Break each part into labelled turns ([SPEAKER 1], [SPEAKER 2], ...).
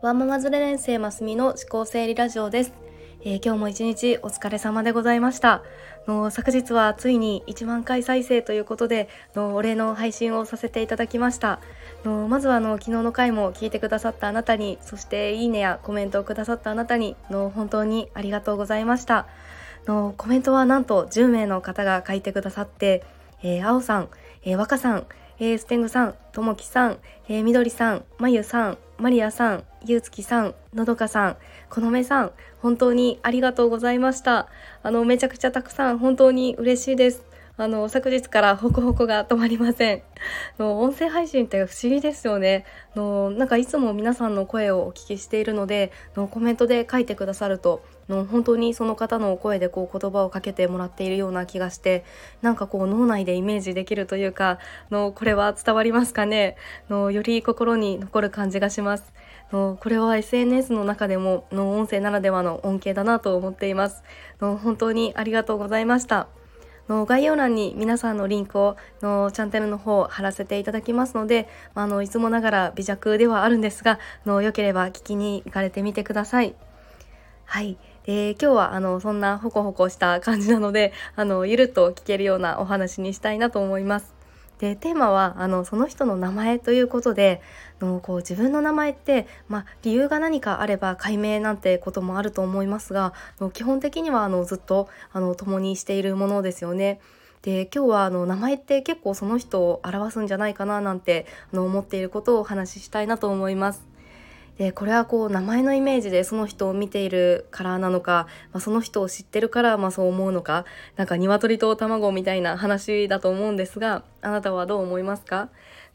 [SPEAKER 1] ワンママズレ連生ますみの思考整理ラジオです、えー、今日も一日お疲れ様でございました。の昨日はついに1万回再生ということでのお礼の配信をさせていただきました。のまずはの昨日の回も聞いてくださったあなたにそしていいねやコメントをくださったあなたにの本当にありがとうございました。のコメントはなんと10名の方が書いてくださって、えー、青さん、えー、若さんえー、ステングさん、ともきさん、えー、みどりさん、まゆさん、まりやさん、ゆうつきさん、のどかさん、このめさん、本当にありがとうございました。あの、めちゃくちゃたくさん、本当に嬉しいです。あの昨日からホコホコが止まりません。の音声配信って不思議ですよね。のなんかいつも皆さんの声をお聞きしているのでのコメントで書いてくださるとの本当にその方の声でこう言葉をかけてもらっているような気がしてなんかこう脳内でイメージできるというかのこれは伝わりますかね？のより心に残る感じがします。のこれは SNS の中でもの音声ならではの恩恵だなと思っています。の本当にありがとうございました。の概要欄に皆さんのリンクをのチャンネルの方貼らせていただきますので、まあ、のいつもながら微弱ではあるんですがのよければ聞きに行かれてみてください。はい、で今日はあのそんなホコホコした感じなのであのゆるっと聞けるようなお話にしたいなと思います。でテーマはあのその人の名前ということでのこう自分の名前って、まあ、理由が何かあれば解明なんてこともあると思いますがの基本的にはあのずっとあの共にしているものですよね。で今日はあの名前って結構その人を表すんじゃないかななんてあの思っていることをお話ししたいなと思います。でこれはこう名前のイメージでその人を見ているからなのか、まあ、その人を知ってるからまあそう思うのかなんか鶏と卵みたいな話だと思うんですがあなたはどう思いますか？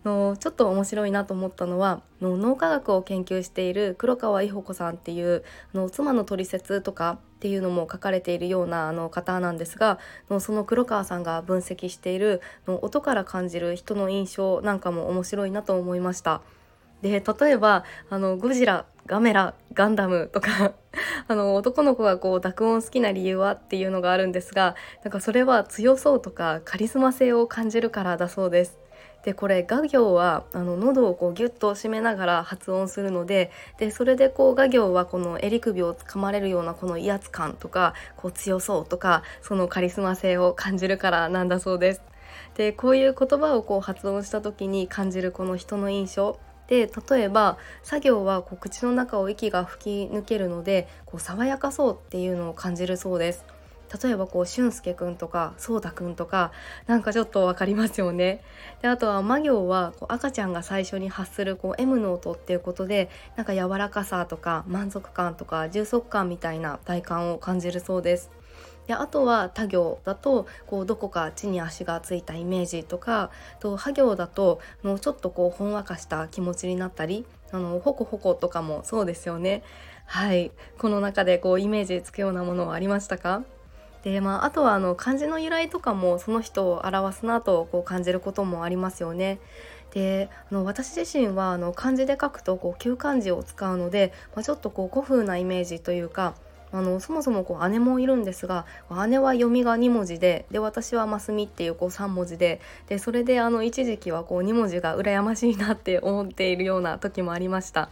[SPEAKER 1] のちょっと面白いなと思ったのはの脳科学を研究している黒川伊保子さんっていうの妻の取説とかっていうのも書かれているようなあの方なんですがのその黒川さんが分析しているの音から感じる人の印象なんかも面白いなと思いました。で例えばあのゴジラガメラガンダムとか あの男の子がこう濁音好きな理由はっていうのがあるんですがなんかそれは強そうとかカリスマ性を感じるからだそうです。でこれ画行はあの喉をこうギュッと締めながら発音するのででそれでこう画行はこの襟首をつかまれるようなこの威圧感とかこう強そうとかそのカリスマ性を感じるからなんだそうです。でこういう言葉をこう発音した時に感じるこの人の印象で例えば作業はこう口の中を息が吹き抜けるのでこう爽やかそうっていうのを感じるそうです。例えばこう俊介くんとかそうたくんとかなんかちょっと分かりますよね。であとは魔行はこう赤ちゃんが最初に発するこう M の音っていうことでなんか柔らかさとか満足感とか充足感みたいな体感を感じるそうです。であとは他行だとこうどこか地に足がついたイメージとかとは行だともうちょっとこうほんわかした気持ちになったりあのホコホコとかもそうですよね。はい。この中でこうイメージつくようなものはありましたか？でまあ、あとはあの漢字の由来とかもその人を表すなとこう感じることもありますよね。であの私自身はあの漢字で書くとこう旧漢字を使うので、まあ、ちょっとこう古風なイメージというかあのそもそもこう姉もいるんですが姉は読みが2文字でで私は「ますみ」っていうこう3文字ででそれであの一時期はこう2文字が羨ましいなって思っているような時もありました。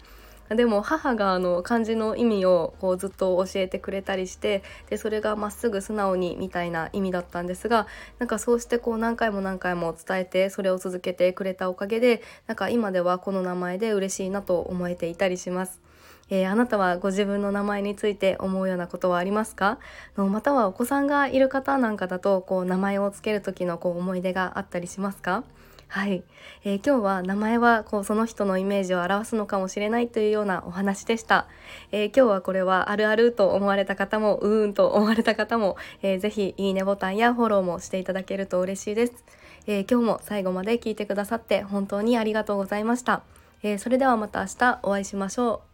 [SPEAKER 1] でも母があの漢字の意味をこうずっと教えてくれたりしてでそれがまっすぐ素直にみたいな意味だったんですがなんかそうしてこう何回も何回も伝えてそれを続けてくれたおかげでなんか今ではこの名前で嬉しいなと思えていたりします。えー、あなたはご自分の名前について思うようなことはありますか？のまたはお子さんがいる方なんかだとこう名前を付ける時のこう思い出があったりしますか？はい、えー、今日は名前はこうその人のイメージを表すのかもしれないというようなお話でした、えー、今日はこれはあるあると思われた方もうーんと思われた方も、えー、ぜひいいねボタンやフォローもしていただけると嬉しいです、え今日も最後まで聞いてくださって本当にありがとうございました、えそれではまた明日お会いしましょう。